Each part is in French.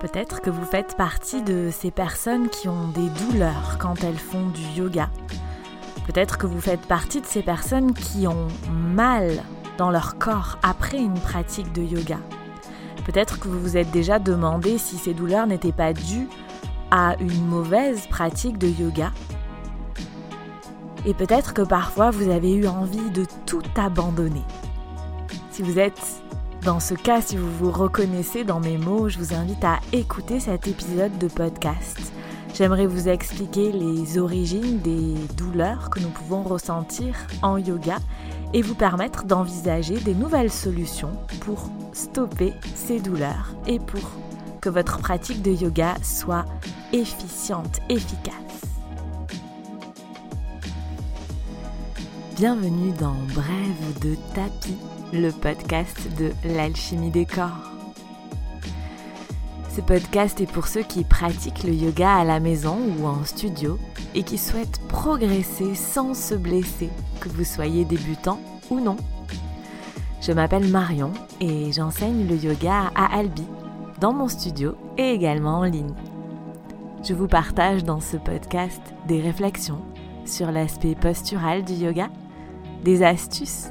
Peut-être que vous faites partie de ces personnes qui ont des douleurs quand elles font du yoga. Peut-être que vous faites partie de ces personnes qui ont mal dans leur corps après une pratique de yoga. Peut-être que vous vous êtes déjà demandé si ces douleurs n'étaient pas dues à une mauvaise pratique de yoga. Et peut-être que parfois vous avez eu envie de tout abandonner. Si vous êtes dans ce cas, si vous vous reconnaissez dans mes mots, je vous invite à écouter cet épisode de podcast. J'aimerais vous expliquer les origines des douleurs que nous pouvons ressentir en yoga et vous permettre d'envisager des nouvelles solutions pour stopper ces douleurs et pour que votre pratique de yoga soit efficiente, efficace. Bienvenue dans Brève de tapis, le podcast de l'alchimie des corps. Ce podcast est pour ceux qui pratiquent le yoga à la maison ou en studio et qui souhaitent progresser sans se blesser, que vous soyez débutant ou non. Je m'appelle Marion et j'enseigne le yoga à Albi, dans mon studio et également en ligne. Je vous partage dans ce podcast des réflexions sur l'aspect postural du yoga, des astuces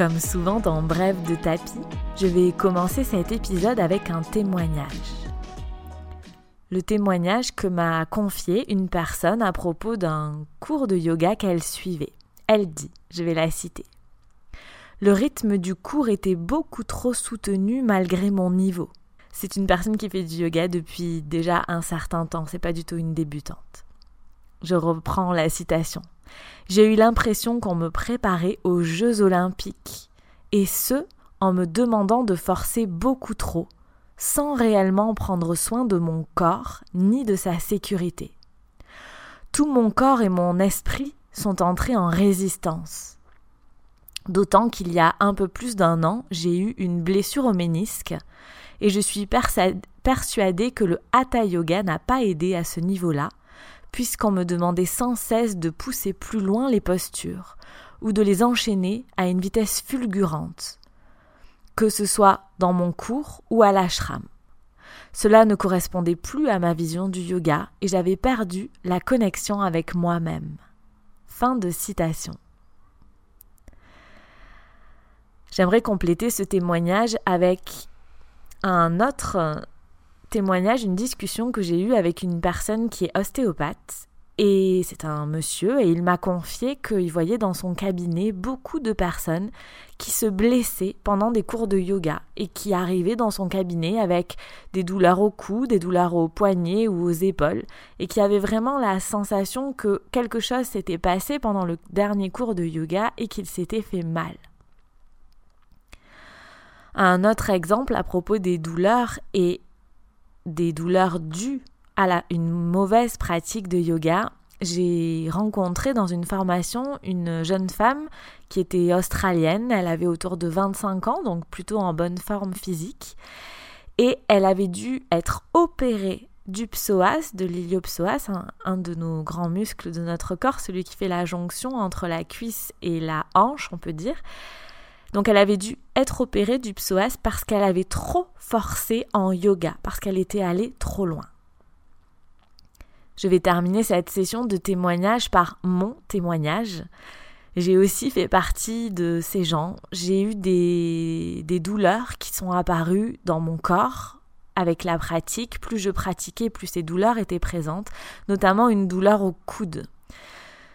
Comme souvent dans Bref de tapis, je vais commencer cet épisode avec un témoignage. Le témoignage que m'a confié une personne à propos d'un cours de yoga qu'elle suivait. Elle dit, je vais la citer. Le rythme du cours était beaucoup trop soutenu malgré mon niveau. C'est une personne qui fait du yoga depuis déjà un certain temps, c'est pas du tout une débutante. Je reprends la citation. J'ai eu l'impression qu'on me préparait aux Jeux olympiques, et ce, en me demandant de forcer beaucoup trop, sans réellement prendre soin de mon corps ni de sa sécurité. Tout mon corps et mon esprit sont entrés en résistance. D'autant qu'il y a un peu plus d'un an, j'ai eu une blessure au ménisque et je suis persuadée que le hatha yoga n'a pas aidé à ce niveau-là puisqu'on me demandait sans cesse de pousser plus loin les postures, ou de les enchaîner à une vitesse fulgurante, que ce soit dans mon cours ou à l'ashram. Cela ne correspondait plus à ma vision du yoga et j'avais perdu la connexion avec moi-même. Fin de citation. J'aimerais compléter ce témoignage avec un autre témoignage, une discussion que j'ai eue avec une personne qui est ostéopathe. Et c'est un monsieur, et il m'a confié qu'il voyait dans son cabinet beaucoup de personnes qui se blessaient pendant des cours de yoga et qui arrivaient dans son cabinet avec des douleurs au cou, des douleurs aux poignets ou aux épaules, et qui avaient vraiment la sensation que quelque chose s'était passé pendant le dernier cours de yoga et qu'il s'était fait mal. Un autre exemple à propos des douleurs est des douleurs dues à une mauvaise pratique de yoga, j'ai rencontré dans une formation une jeune femme qui était australienne, elle avait autour de 25 ans, donc plutôt en bonne forme physique, et elle avait dû être opérée du psoas, de l'iliopsoas, un, de nos grands muscles de notre corps, celui qui fait la jonction entre la cuisse et la hanche, on peut dire. Donc elle avait dû être opérée du psoas parce qu'elle avait trop forcé en yoga, parce qu'elle était allée trop loin. Je vais terminer cette session de témoignage par mon témoignage. J'ai aussi fait partie de ces gens. J'ai eu des, des douleurs qui sont apparues dans mon corps avec la pratique. Plus je pratiquais, plus ces douleurs étaient présentes, notamment une douleur au coude.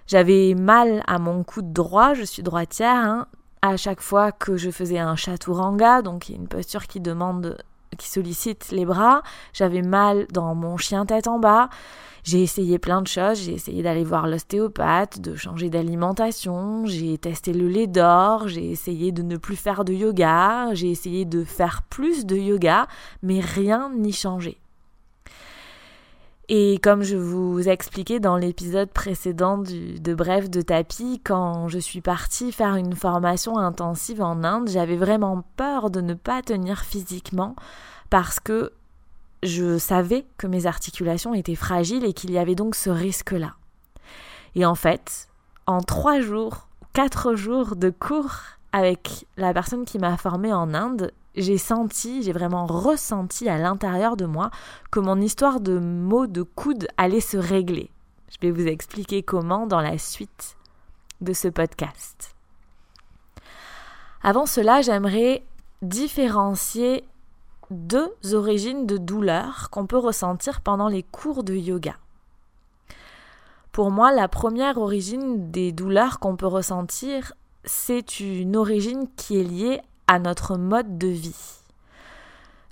J'avais mal à mon coude droit, je suis droitière, hein, à chaque fois que je faisais un chaturanga, donc une posture qui demande qui sollicite les bras, j'avais mal dans mon chien tête en bas. J'ai essayé plein de choses, j'ai essayé d'aller voir l'ostéopathe, de changer d'alimentation, j'ai testé le lait d'or, j'ai essayé de ne plus faire de yoga, j'ai essayé de faire plus de yoga, mais rien n'y changeait. Et comme je vous expliquais dans l'épisode précédent de Bref de tapis, quand je suis partie faire une formation intensive en Inde, j'avais vraiment peur de ne pas tenir physiquement parce que je savais que mes articulations étaient fragiles et qu'il y avait donc ce risque-là. Et en fait, en trois jours, quatre jours de cours avec la personne qui m'a formée en Inde, j'ai senti, j'ai vraiment ressenti à l'intérieur de moi que mon histoire de mots de coude allait se régler. Je vais vous expliquer comment dans la suite de ce podcast. Avant cela, j'aimerais différencier deux origines de douleur qu'on peut ressentir pendant les cours de yoga. Pour moi, la première origine des douleurs qu'on peut ressentir, c'est une origine qui est liée à notre mode de vie.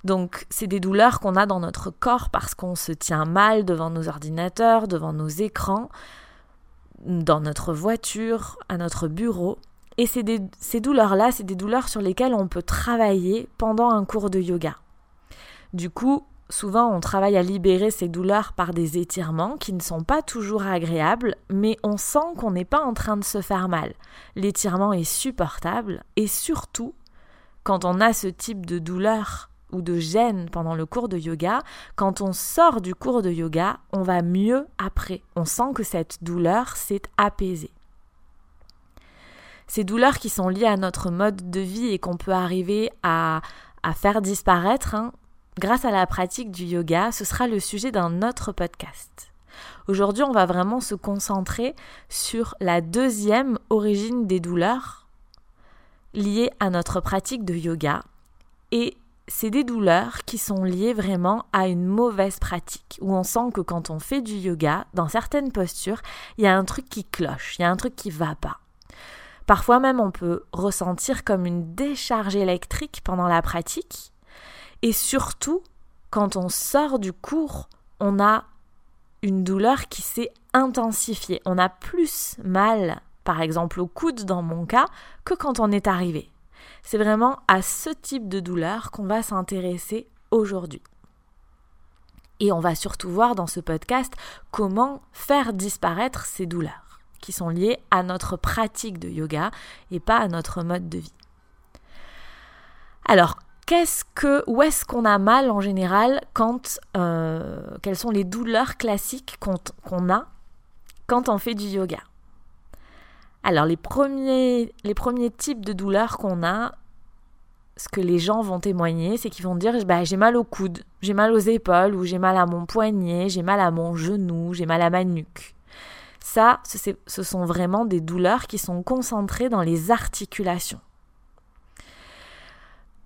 Donc, c'est des douleurs qu'on a dans notre corps parce qu'on se tient mal devant nos ordinateurs, devant nos écrans, dans notre voiture, à notre bureau. Et ces douleurs-là, c'est des douleurs sur lesquelles on peut travailler pendant un cours de yoga. Du coup, souvent on travaille à libérer ces douleurs par des étirements qui ne sont pas toujours agréables, mais on sent qu'on n'est pas en train de se faire mal. L'étirement est supportable et surtout, quand on a ce type de douleur ou de gêne pendant le cours de yoga, quand on sort du cours de yoga, on va mieux après. On sent que cette douleur s'est apaisée. Ces douleurs qui sont liées à notre mode de vie et qu'on peut arriver à, faire disparaître, hein, grâce à la pratique du yoga, ce sera le sujet d'un autre podcast. Aujourd'hui, on va vraiment se concentrer sur la deuxième origine des douleurs, liées à notre pratique de yoga. Et c'est des douleurs qui sont liées vraiment à une mauvaise pratique, où on sent que quand on fait du yoga, dans certaines postures, il y a un truc qui cloche, il y a un truc qui va pas. Parfois même on peut ressentir comme une décharge électrique pendant la pratique, et surtout, quand on sort du cours, on a une douleur qui s'est intensifiée, on a plus mal par exemple au coude dans mon cas, que quand on est arrivé. C'est vraiment à ce type de douleur qu'on va s'intéresser aujourd'hui. Et on va surtout voir dans ce podcast comment faire disparaître ces douleurs qui sont liées à notre pratique de yoga et pas à notre mode de vie. Alors, qu'est-ce que, où est-ce qu'on a mal en général quand, euh, quelles sont les douleurs classiques qu'on a quand on fait du yoga? Alors les premiers, types de douleurs qu'on a, ce que les gens vont témoigner, c'est qu'ils vont dire bah, j'ai mal au coude, j'ai mal aux épaules, ou j'ai mal à mon poignet, j'ai mal à mon genou, j'ai mal à ma nuque. Ça, ce sont vraiment des douleurs qui sont concentrées dans les articulations.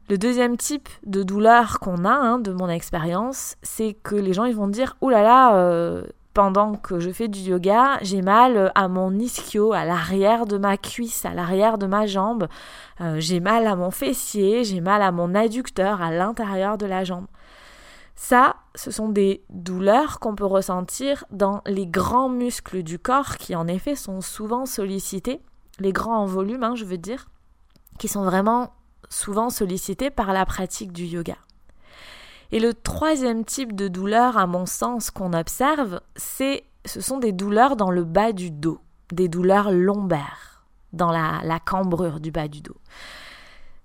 Le deuxième type de douleur qu'on a, hein, de mon expérience, c'est que les gens vont dire là, euh, pendant que je fais du yoga, j'ai mal à mon ischio, à l'arrière de ma cuisse, à l'arrière de ma jambe. Euh, j'ai mal à mon fessier, j'ai mal à mon adducteur, à l'intérieur de la jambe. Ça, ce sont des douleurs qu'on peut ressentir dans les grands muscles du corps qui en effet sont souvent sollicités, les grands en volume, hein, je veux dire, qui sont vraiment souvent sollicités par la pratique du yoga. Et le troisième type de douleur, à mon sens, qu'on observe, c'est, ce sont des douleurs dans le bas du dos, des douleurs lombaires, dans la, cambrure du bas du dos.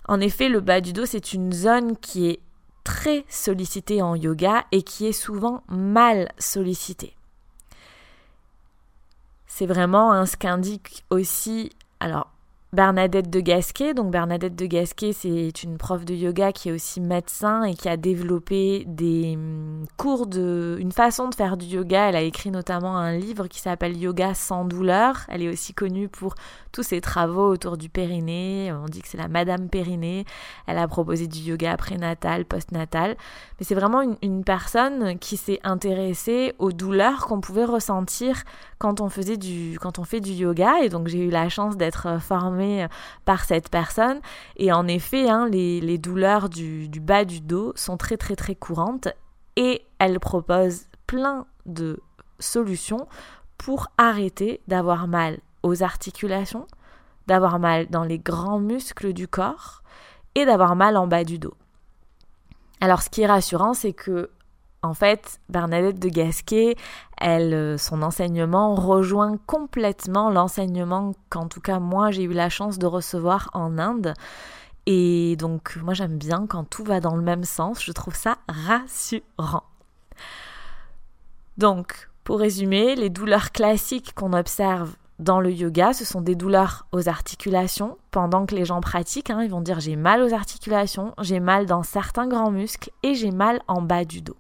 En effet, le bas du dos, c'est une zone qui est très sollicitée en yoga et qui est souvent mal sollicitée. C'est vraiment hein, ce qu'indique aussi, Bernadette de Gasquet. Donc Bernadette de Gasquet, c'est une prof de yoga qui est aussi médecin et qui a développé des hum, cours de une façon de faire du yoga. Elle a écrit notamment un livre qui s'appelle Yoga sans douleur. Elle est aussi connue pour tous ses travaux autour du périnée. On dit que c'est la Madame Périnée. Elle a proposé du yoga prénatal, postnatal. Mais c'est vraiment une, une personne qui s'est intéressée aux douleurs qu'on pouvait ressentir quand on faisait du quand on fait du yoga. Et donc j'ai eu la chance d'être formée confirmé par cette personne. Et en effet, hein, les, douleurs du, du bas du dos sont très très très courantes et elle propose plein de solutions pour arrêter d'avoir mal aux articulations, d'avoir mal dans les grands muscles du corps et d'avoir mal en bas du dos. Alors ce qui est rassurant, c'est que en fait, Bernadette de Gasquet, elle, euh, son enseignement rejoint complètement l'enseignement qu'en tout cas moi j'ai eu la chance de recevoir en Inde. Et donc moi j'aime bien quand tout va dans le même sens, je trouve ça rassurant. Donc, pour résumer, les douleurs classiques qu'on observe dans le yoga, ce sont des douleurs aux articulations. Pendant que les gens pratiquent, hein, ils vont dire j'ai mal aux articulations, j'ai mal dans certains grands muscles et j'ai mal en bas du dos.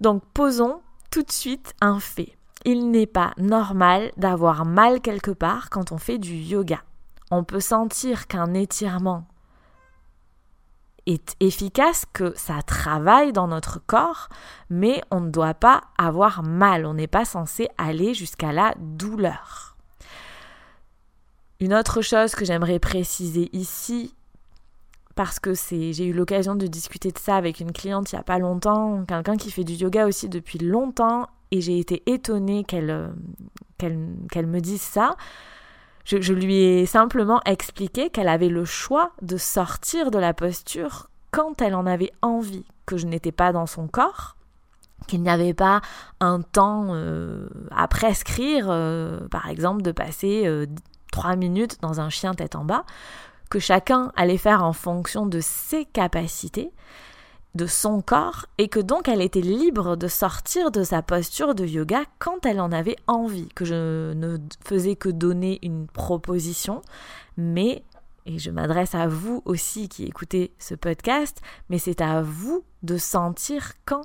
Donc posons tout de suite un fait. Il n'est pas normal d'avoir mal quelque part quand on fait du yoga. On peut sentir qu'un étirement est efficace, que ça travaille dans notre corps, mais on ne doit pas avoir mal, on n'est pas censé aller jusqu'à la douleur. Une autre chose que j'aimerais préciser ici, parce que c'est, j'ai eu l'occasion de discuter de ça avec une cliente il n'y a pas longtemps, quelqu'un qui fait du yoga aussi depuis longtemps, et j'ai été étonnée qu'elle, euh, qu'elle, me dise ça. Je, lui ai simplement expliqué qu'elle avait le choix de sortir de la posture quand elle en avait envie, que je n'étais pas dans son corps, qu'il n'y avait pas un temps euh, à prescrire, euh, par exemple de passer trois minutes dans un chien tête en bas, que chacun allait faire en fonction de ses capacités, de son corps, et que donc elle était libre de sortir de sa posture de yoga quand elle en avait envie, que je ne faisais que donner une proposition, mais, et je m'adresse à vous aussi qui écoutez ce podcast, mais c'est à vous de sentir quand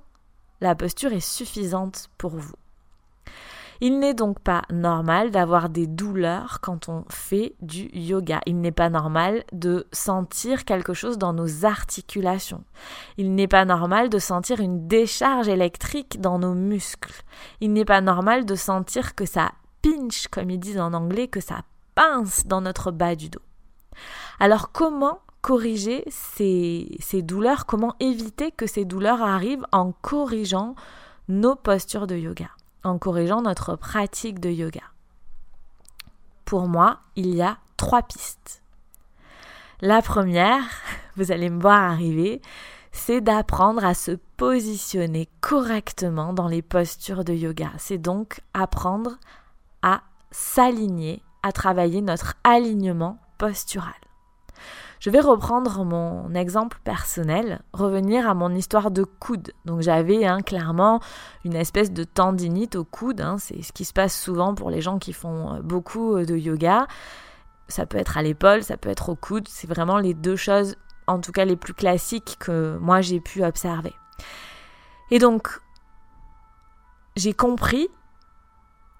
la posture est suffisante pour vous. Il n'est donc pas normal d'avoir des douleurs quand on fait du yoga. Il n'est pas normal de sentir quelque chose dans nos articulations. Il n'est pas normal de sentir une décharge électrique dans nos muscles. Il n'est pas normal de sentir que ça pinch, comme ils disent en anglais, que ça pince dans notre bas du dos. Alors comment corriger ces douleurs? Comment éviter que ces douleurs arrivent en corrigeant nos postures de yoga? En corrigeant notre pratique de yoga. Pour moi, il y a trois pistes. La première, vous allez me voir arriver, c'est d'apprendre à se positionner correctement dans les postures de yoga. C'est donc apprendre à s'aligner, à travailler notre alignement postural. Je vais reprendre mon exemple personnel, revenir à mon histoire de coude. Donc j'avais hein, clairement une espèce de tendinite au coude, hein. c'est ce qui se passe souvent pour les gens qui font euh, beaucoup euh, de yoga. Ça peut être à l'épaule, ça peut être au coude, c'est vraiment les deux choses, en tout cas les plus classiques que moi j'ai pu observer. Et donc, j'ai compris,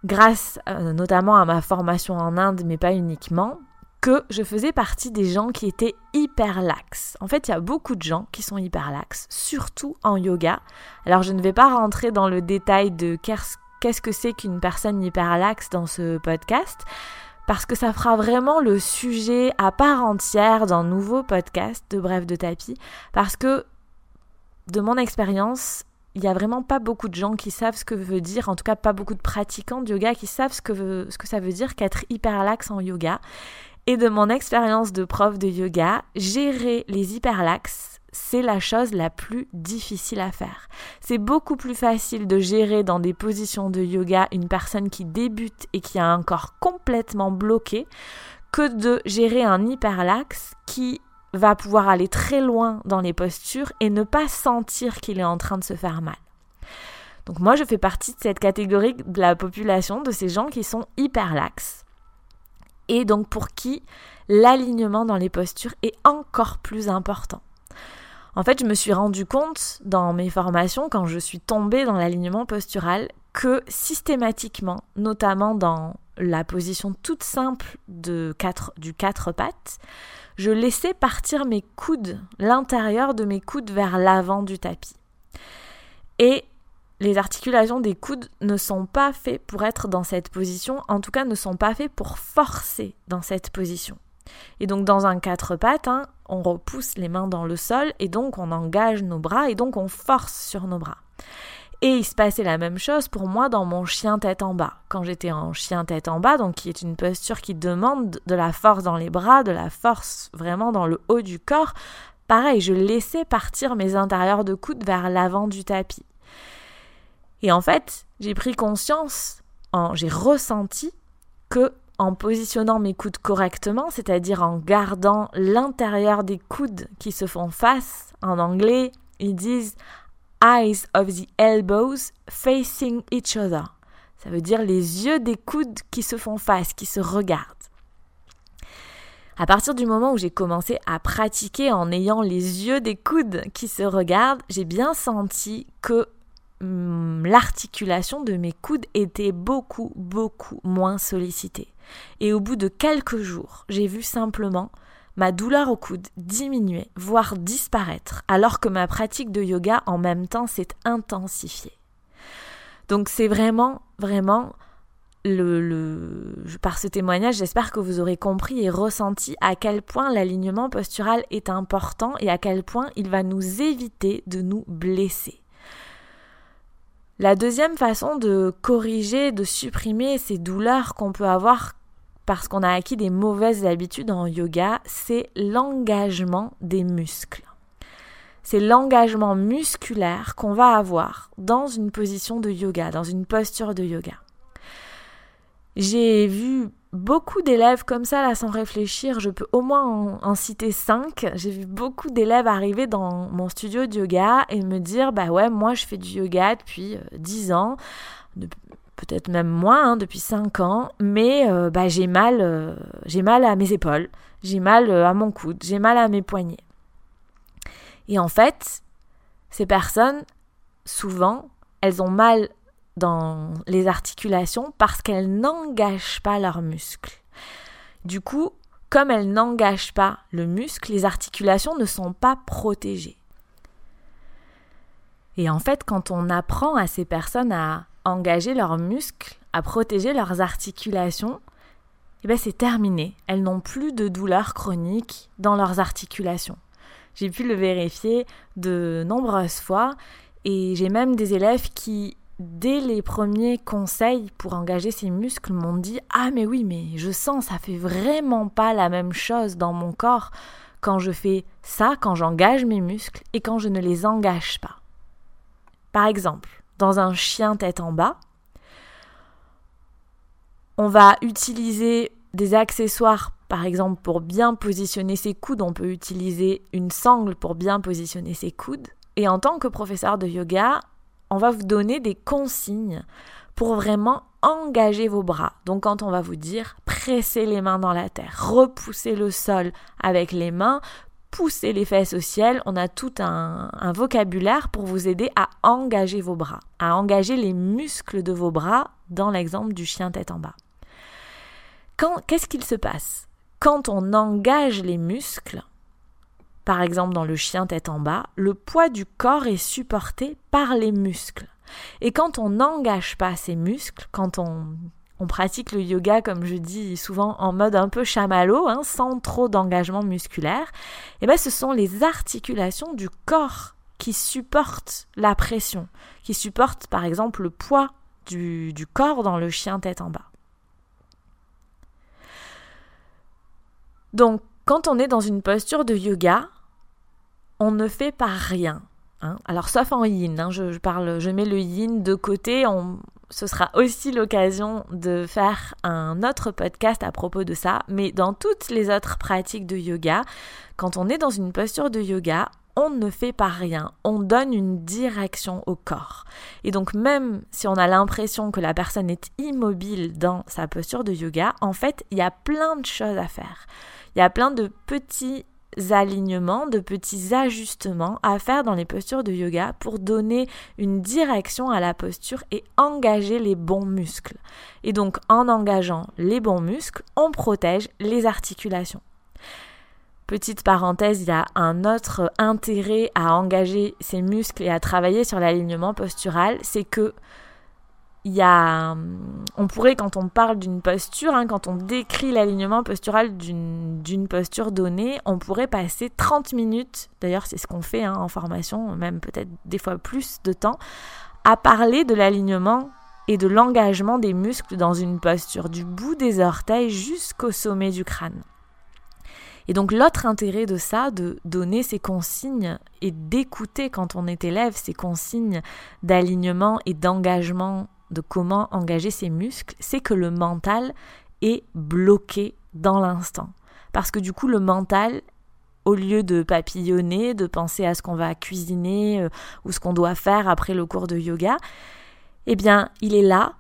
grâce euh, notamment à ma formation en Inde, mais pas uniquement, que je faisais partie des gens qui étaient hyper laxes. En fait, il y a beaucoup de gens qui sont hyper laxes, surtout en yoga. Alors, je ne vais pas rentrer dans le détail de qu'est-ce que c'est qu'une personne hyper laxe dans ce podcast, parce que ça fera vraiment le sujet à part entière d'un nouveau podcast de Bref de tapis, parce que de mon expérience, il n'y a vraiment pas beaucoup de gens qui savent ce que veut dire, en tout cas pas beaucoup de pratiquants de yoga qui savent ce que, ce que ça veut dire qu'être hyper laxe en yoga. Et de mon expérience de prof de yoga, gérer les hyperlaxes, c'est la chose la plus difficile à faire. C'est beaucoup plus facile de gérer dans des positions de yoga une personne qui débute et qui a un corps complètement bloqué que de gérer un hyperlaxe qui va pouvoir aller très loin dans les postures et ne pas sentir qu'il est en train de se faire mal. Donc moi je fais partie de cette catégorie de la population de ces gens qui sont hyperlaxes et donc pour qui l'alignement dans les postures est encore plus important. En fait, je me suis rendu compte dans mes formations, quand je suis tombée dans l'alignement postural, que systématiquement, notamment dans la position toute simple de quatre, du quatre pattes, je laissais partir mes coudes, l'intérieur de mes coudes vers l'avant du tapis. Et les articulations des coudes ne sont pas faites pour être dans cette position, en tout cas ne sont pas faites pour forcer dans cette position. Et donc dans un quatre pattes, hein, on repousse les mains dans le sol et donc on engage nos bras et donc on force sur nos bras. Et il se passait la même chose pour moi dans mon chien tête en bas. Quand j'étais en chien tête en bas, donc qui est une posture qui demande de la force dans les bras, de la force vraiment dans le haut du corps, pareil, je laissais partir mes intérieurs de coude vers l'avant du tapis. Et en fait, j'ai pris conscience, j'ai ressenti que en positionnant mes coudes correctement, c'est-à-dire en gardant l'intérieur des coudes qui se font face, en anglais, ils disent eyes of the elbows facing each other. Ça veut dire les yeux des coudes qui se font face, qui se regardent. À partir du moment où j'ai commencé à pratiquer en ayant les yeux des coudes qui se regardent, j'ai bien senti que l'articulation de mes coudes était beaucoup, beaucoup moins sollicitée. Et au bout de quelques jours, j'ai vu simplement ma douleur au coude diminuer, voire disparaître, alors que ma pratique de yoga en même temps s'est intensifiée. Donc c'est vraiment, vraiment le, le, par ce témoignage, j'espère que vous aurez compris et ressenti à quel point l'alignement postural est important et à quel point il va nous éviter de nous blesser. La deuxième façon de corriger, de supprimer ces douleurs qu'on peut avoir parce qu'on a acquis des mauvaises habitudes en yoga, c'est l'engagement des muscles. C'est l'engagement musculaire qu'on va avoir dans une position de yoga, dans une posture de yoga. J'ai vu beaucoup d'élèves comme ça, là, sans réfléchir. Je peux au moins en, citer cinq. J'ai vu beaucoup d'élèves arriver dans mon studio de yoga et me dire Bah ouais, moi, je fais du yoga depuis euh, dix ans peut-être même moins, hein, depuis 5 ans, mais euh, bah, j'ai mal, euh, j'ai mal à mes épaules, j'ai mal euh, à mon coude, j'ai mal à mes poignets. Et en fait, ces personnes, souvent, elles ont mal dans les articulations parce qu'elles n'engagent pas leurs muscles. Du coup, comme elles n'engagent pas le muscle, les articulations ne sont pas protégées. Et en fait, quand on apprend à ces personnes à engager leurs muscles, à protéger leurs articulations, eh ben c'est terminé. Elles n'ont plus de douleurs chroniques dans leurs articulations. J'ai pu le vérifier de nombreuses fois et j'ai même des élèves qui, dès les premiers conseils pour engager ces muscles, m'ont dit Ah, mais oui, mais je sens, ça fait vraiment pas la même chose dans mon corps quand je fais ça, quand j'engage mes muscles et quand je ne les engage pas. Par exemple, dans un chien tête en bas. On va utiliser des accessoires, par exemple pour bien positionner ses coudes, on peut utiliser une sangle pour bien positionner ses coudes. Et en tant que professeur de yoga, on va vous donner des consignes pour vraiment engager vos bras. Donc quand on va vous dire pressez les mains dans la terre, repoussez le sol avec les mains, pousser les fesses au ciel, on a tout un, vocabulaire pour vous aider à engager vos bras, à engager les muscles de vos bras dans l'exemple du chien tête en bas. Qu'est-ce qu'il se passe? Quand on engage les muscles, par exemple dans le chien tête en bas, le poids du corps est supporté par les muscles. Et quand on n'engage pas ces muscles, quand on pratique le yoga, comme je dis souvent, en mode un peu chamallow, hein, sans trop d'engagement musculaire, eh ben ce sont les articulations du corps qui supportent la pression, qui supportent par exemple le poids du corps dans le chien tête en bas. Donc, quand on est dans une posture de yoga, on ne fait pas rien. Hein. Alors, sauf en yin, hein, je, parle, je mets le yin de côté, ce sera aussi l'occasion de faire un autre podcast à propos de ça, mais dans toutes les autres pratiques de yoga, quand on est dans une posture de yoga, on ne fait pas rien, on donne une direction au corps. Et donc même si on a l'impression que la personne est immobile dans sa posture de yoga, en fait, il y a plein de choses à faire. Il y a plein de petits alignements, de petits ajustements à faire dans les postures de yoga pour donner une direction à la posture et engager les bons muscles. Et donc en engageant les bons muscles, on protège les articulations. Petite parenthèse, il y a un autre intérêt à engager ses muscles et à travailler sur l'alignement postural, c'est que il y a, on pourrait, quand on parle d'une posture, hein, quand on décrit l'alignement postural d'une posture donnée, on pourrait passer 30 minutes, d'ailleurs c'est ce qu'on fait hein, en formation, même peut-être des fois plus de temps, à parler de l'alignement et de l'engagement des muscles dans une posture, du bout des orteils jusqu'au sommet du crâne. Et donc l'autre intérêt de ça, de donner ces consignes et d'écouter quand on est élève ces consignes d'alignement et d'engagement de comment engager ses muscles, c'est que le mental est bloqué dans l'instant. Parce que du coup, le mental, au lieu de papillonner, de penser à ce qu'on va cuisiner euh, ou ce qu'on doit faire après le cours de yoga, eh bien, il est là,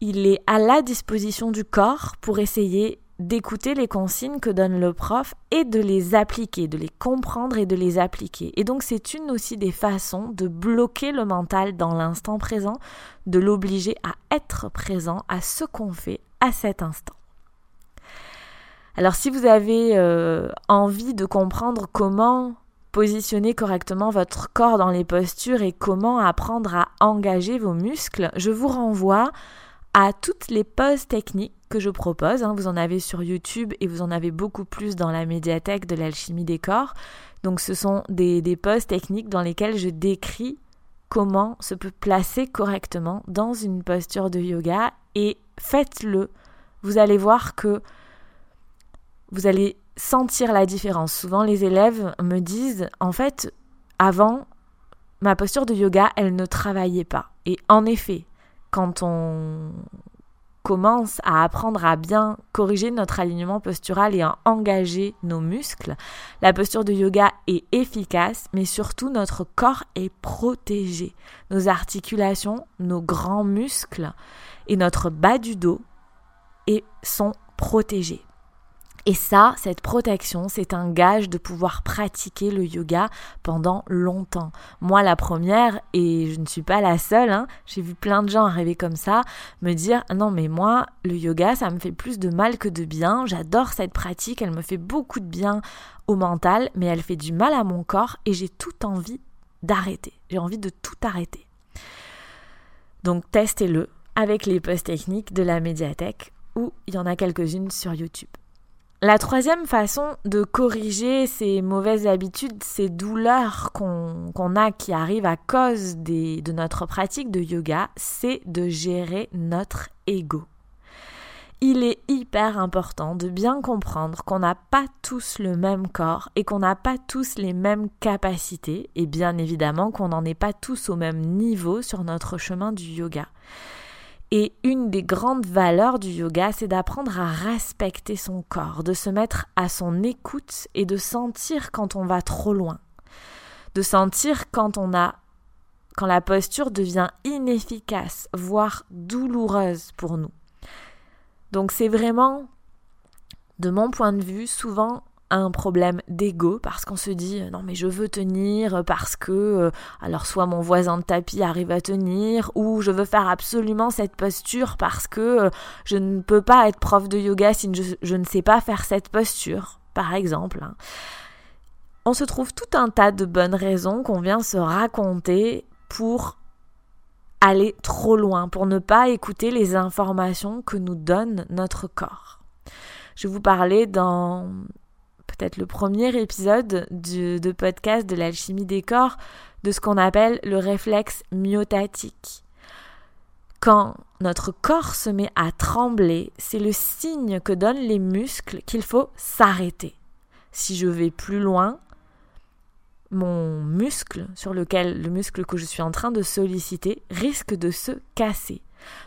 il est à la disposition du corps pour essayer d'écouter les consignes que donne le prof et de les appliquer, de les comprendre et de les appliquer. Et donc c'est une aussi des façons de bloquer le mental dans l'instant présent, de l'obliger à être présent à ce qu'on fait à cet instant. Alors si vous avez euh, envie de comprendre comment positionner correctement votre corps dans les postures et comment apprendre à engager vos muscles, je vous renvoie à toutes les poses techniques que je propose. Hein. Vous en avez sur YouTube et vous en avez beaucoup plus dans la médiathèque de l'alchimie des corps. Donc ce sont des, des poses techniques dans lesquelles je décris comment se peut placer correctement dans une posture de yoga et faites-le. Vous allez voir que vous allez sentir la différence. Souvent les élèves me disent en fait avant ma posture de yoga, elle ne travaillait pas. Et en effet, quand on commence à apprendre à bien corriger notre alignement postural et à engager nos muscles, la posture de yoga est efficace, mais surtout notre corps est protégé. Nos articulations, nos grands muscles et notre bas du dos sont protégés. Et ça, cette protection, c'est un gage de pouvoir pratiquer le yoga pendant longtemps. Moi, la première, et je ne suis pas la seule, hein, j'ai vu plein de gens arriver comme ça, me dire non mais moi, le yoga, ça me fait plus de mal que de bien, j'adore cette pratique, elle me fait beaucoup de bien au mental, mais elle fait du mal à mon corps et j'ai tout envie d'arrêter. J'ai envie de tout arrêter. Donc testez-le avec les posts techniques de la médiathèque ou il y en a quelques-unes sur YouTube. La troisième façon de corriger ces mauvaises habitudes, ces douleurs qu'on a qui arrivent à cause de notre pratique de yoga, c'est de gérer notre ego. Il est hyper important de bien comprendre qu'on n'a pas tous le même corps et qu'on n'a pas tous les mêmes capacités et bien évidemment qu'on n'en est pas tous au même niveau sur notre chemin du yoga. Et une des grandes valeurs du yoga, c'est d'apprendre à respecter son corps, de se mettre à son écoute et de sentir quand on va trop loin. De sentir quand on a quand la posture devient inefficace, voire douloureuse pour nous. Donc c'est vraiment de mon point de vue souvent un problème d'ego parce qu'on se dit non mais je veux tenir parce que euh, alors soit mon voisin de tapis arrive à tenir ou je veux faire absolument cette posture parce que euh, je ne peux pas être prof de yoga si je, ne sais pas faire cette posture par exemple. Hein. On se trouve tout un tas de bonnes raisons qu'on vient se raconter pour aller trop loin, pour ne pas écouter les informations que nous donne notre corps. Je vais vous parler dans peut-être le premier épisode de podcast de l'alchimie des corps de ce qu'on appelle le réflexe myotatique. Quand notre corps se met à trembler, c'est le signe que donnent les muscles qu'il faut s'arrêter. Si je vais plus loin, mon muscle sur lequel le muscle que je suis en train de solliciter risque de se casser.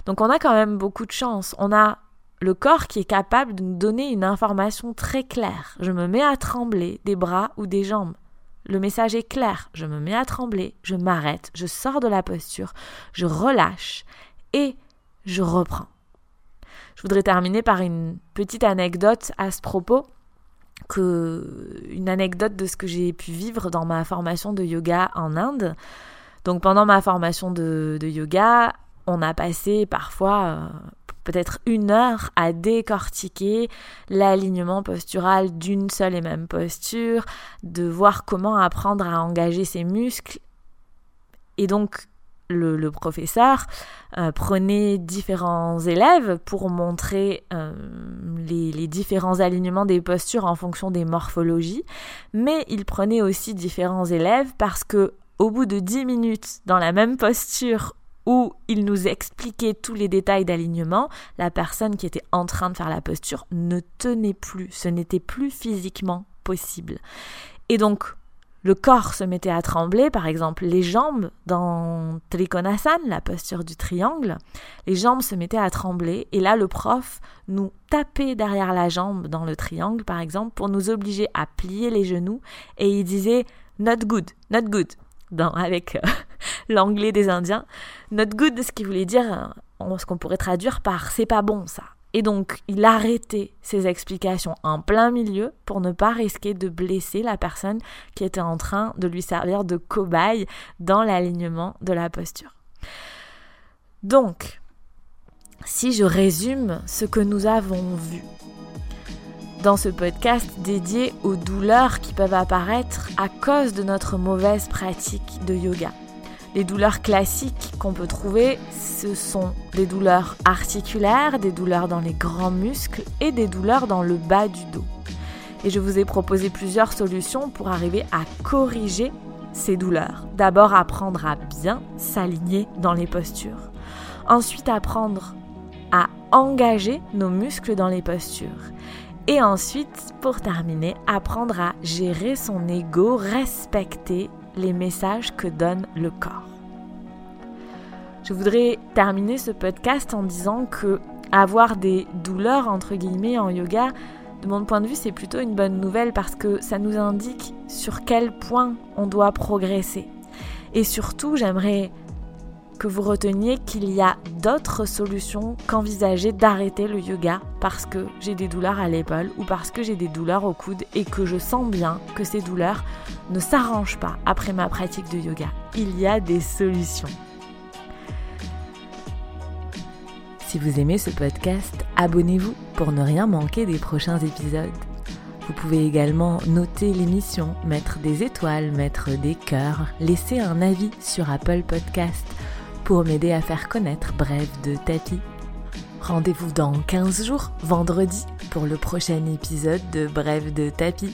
Donc on a quand même beaucoup de chance. On a le corps qui est capable de nous donner une information très claire. Je me mets à trembler des bras ou des jambes. Le message est clair. Je me mets à trembler, je m'arrête, je sors de la posture, je relâche et je reprends. Je voudrais terminer par une petite anecdote à ce propos, une anecdote de ce que j'ai pu vivre dans ma formation de yoga en Inde. Donc pendant ma formation de, yoga, on a passé parfois euh, peut-être une heure à décortiquer l'alignement postural d'une seule et même posture, de voir comment apprendre à engager ses muscles. Et donc, le, professeur euh, prenait différents élèves pour montrer euh, les, différents alignements des postures en fonction des morphologies, mais il prenait aussi différents élèves parce que au bout de 10 minutes dans la même posture où il nous expliquait tous les détails d'alignement, la personne qui était en train de faire la posture ne tenait plus, ce n'était plus physiquement possible. Et donc, le corps se mettait à trembler, par exemple les jambes dans Trikonasana, la posture du triangle, les jambes se mettaient à trembler et là le prof nous tapait derrière la jambe dans le triangle par exemple pour nous obliger à plier les genoux et il disait not good, not good avec euh, l'anglais des Indiens. Not good, ce qui voulait dire, euh, ce qu'on pourrait traduire par c'est pas bon ça. Et donc, il arrêtait ses explications en plein milieu pour ne pas risquer de blesser la personne qui était en train de lui servir de cobaye dans l'alignement de la posture. Donc, si je résume ce que nous avons vu dans ce podcast dédié aux douleurs qui peuvent apparaître à cause de notre mauvaise pratique de yoga. Les douleurs classiques qu'on peut trouver, ce sont des douleurs articulaires, des douleurs dans les grands muscles et des douleurs dans le bas du dos. Et je vous ai proposé plusieurs solutions pour arriver à corriger ces douleurs. D'abord apprendre à bien s'aligner dans les postures. Ensuite apprendre à engager nos muscles dans les postures. Et ensuite, pour terminer, apprendre à gérer son ego, respecter les messages que donne le corps. Je voudrais terminer ce podcast en disant que avoir des douleurs entre guillemets en yoga, de mon point de vue, c'est plutôt une bonne nouvelle parce que ça nous indique sur quel point on doit progresser. Et surtout, j'aimerais que vous reteniez qu'il y a d'autres solutions qu'envisager d'arrêter le yoga parce que j'ai des douleurs à l'épaule ou parce que j'ai des douleurs au coude et que je sens bien que ces douleurs ne s'arrangent pas après ma pratique de yoga. Il y a des solutions. Si vous aimez ce podcast, abonnez-vous pour ne rien manquer des prochains épisodes. Vous pouvez également noter l'émission, mettre des étoiles, mettre des cœurs, laisser un avis sur Apple Podcast pour m'aider à faire connaître Bref de Tapis. Rendez-vous dans 15 jours, vendredi, pour le prochain épisode de Bref de Tapis.